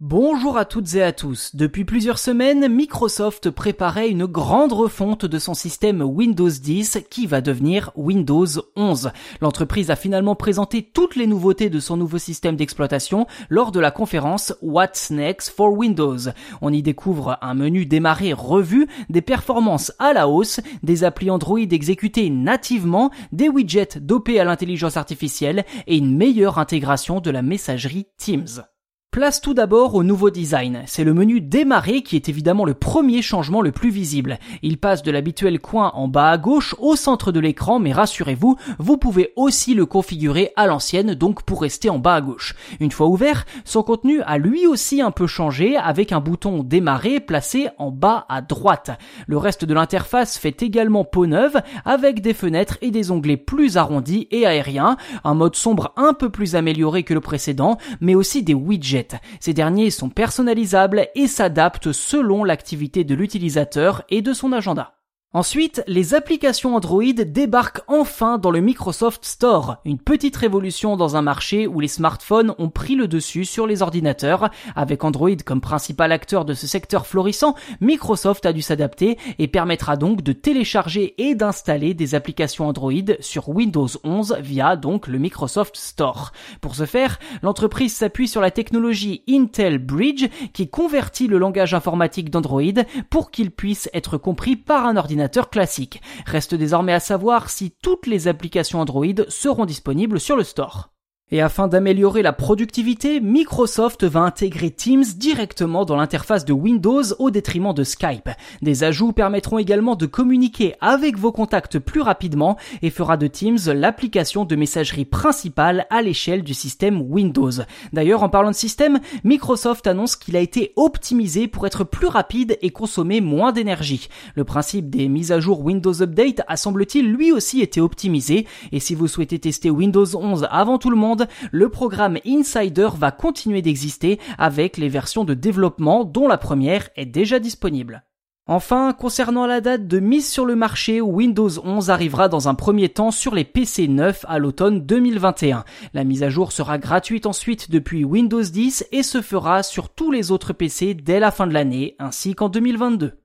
Bonjour à toutes et à tous. Depuis plusieurs semaines, Microsoft préparait une grande refonte de son système Windows 10 qui va devenir Windows 11. L'entreprise a finalement présenté toutes les nouveautés de son nouveau système d'exploitation lors de la conférence What's Next for Windows. On y découvre un menu démarré revu, des performances à la hausse, des applis Android exécutées nativement, des widgets dopés à l'intelligence artificielle et une meilleure intégration de la messagerie Teams. Place tout d'abord au nouveau design. C'est le menu démarrer qui est évidemment le premier changement le plus visible. Il passe de l'habituel coin en bas à gauche au centre de l'écran, mais rassurez-vous, vous pouvez aussi le configurer à l'ancienne, donc pour rester en bas à gauche. Une fois ouvert, son contenu a lui aussi un peu changé avec un bouton démarrer placé en bas à droite. Le reste de l'interface fait également peau neuve avec des fenêtres et des onglets plus arrondis et aériens, un mode sombre un peu plus amélioré que le précédent, mais aussi des widgets ces derniers sont personnalisables et s'adaptent selon l'activité de l'utilisateur et de son agenda. Ensuite, les applications Android débarquent enfin dans le Microsoft Store, une petite révolution dans un marché où les smartphones ont pris le dessus sur les ordinateurs. Avec Android comme principal acteur de ce secteur florissant, Microsoft a dû s'adapter et permettra donc de télécharger et d'installer des applications Android sur Windows 11 via donc le Microsoft Store. Pour ce faire, l'entreprise s'appuie sur la technologie Intel Bridge qui convertit le langage informatique d'Android pour qu'il puisse être compris par un ordinateur classique. Reste désormais à savoir si toutes les applications Android seront disponibles sur le store. Et afin d'améliorer la productivité, Microsoft va intégrer Teams directement dans l'interface de Windows au détriment de Skype. Des ajouts permettront également de communiquer avec vos contacts plus rapidement et fera de Teams l'application de messagerie principale à l'échelle du système Windows. D'ailleurs, en parlant de système, Microsoft annonce qu'il a été optimisé pour être plus rapide et consommer moins d'énergie. Le principe des mises à jour Windows Update a semble-t-il lui aussi été optimisé et si vous souhaitez tester Windows 11 avant tout le monde, le programme Insider va continuer d'exister avec les versions de développement dont la première est déjà disponible. Enfin, concernant la date de mise sur le marché, Windows 11 arrivera dans un premier temps sur les PC neufs à l'automne 2021. La mise à jour sera gratuite ensuite depuis Windows 10 et se fera sur tous les autres PC dès la fin de l'année ainsi qu'en 2022.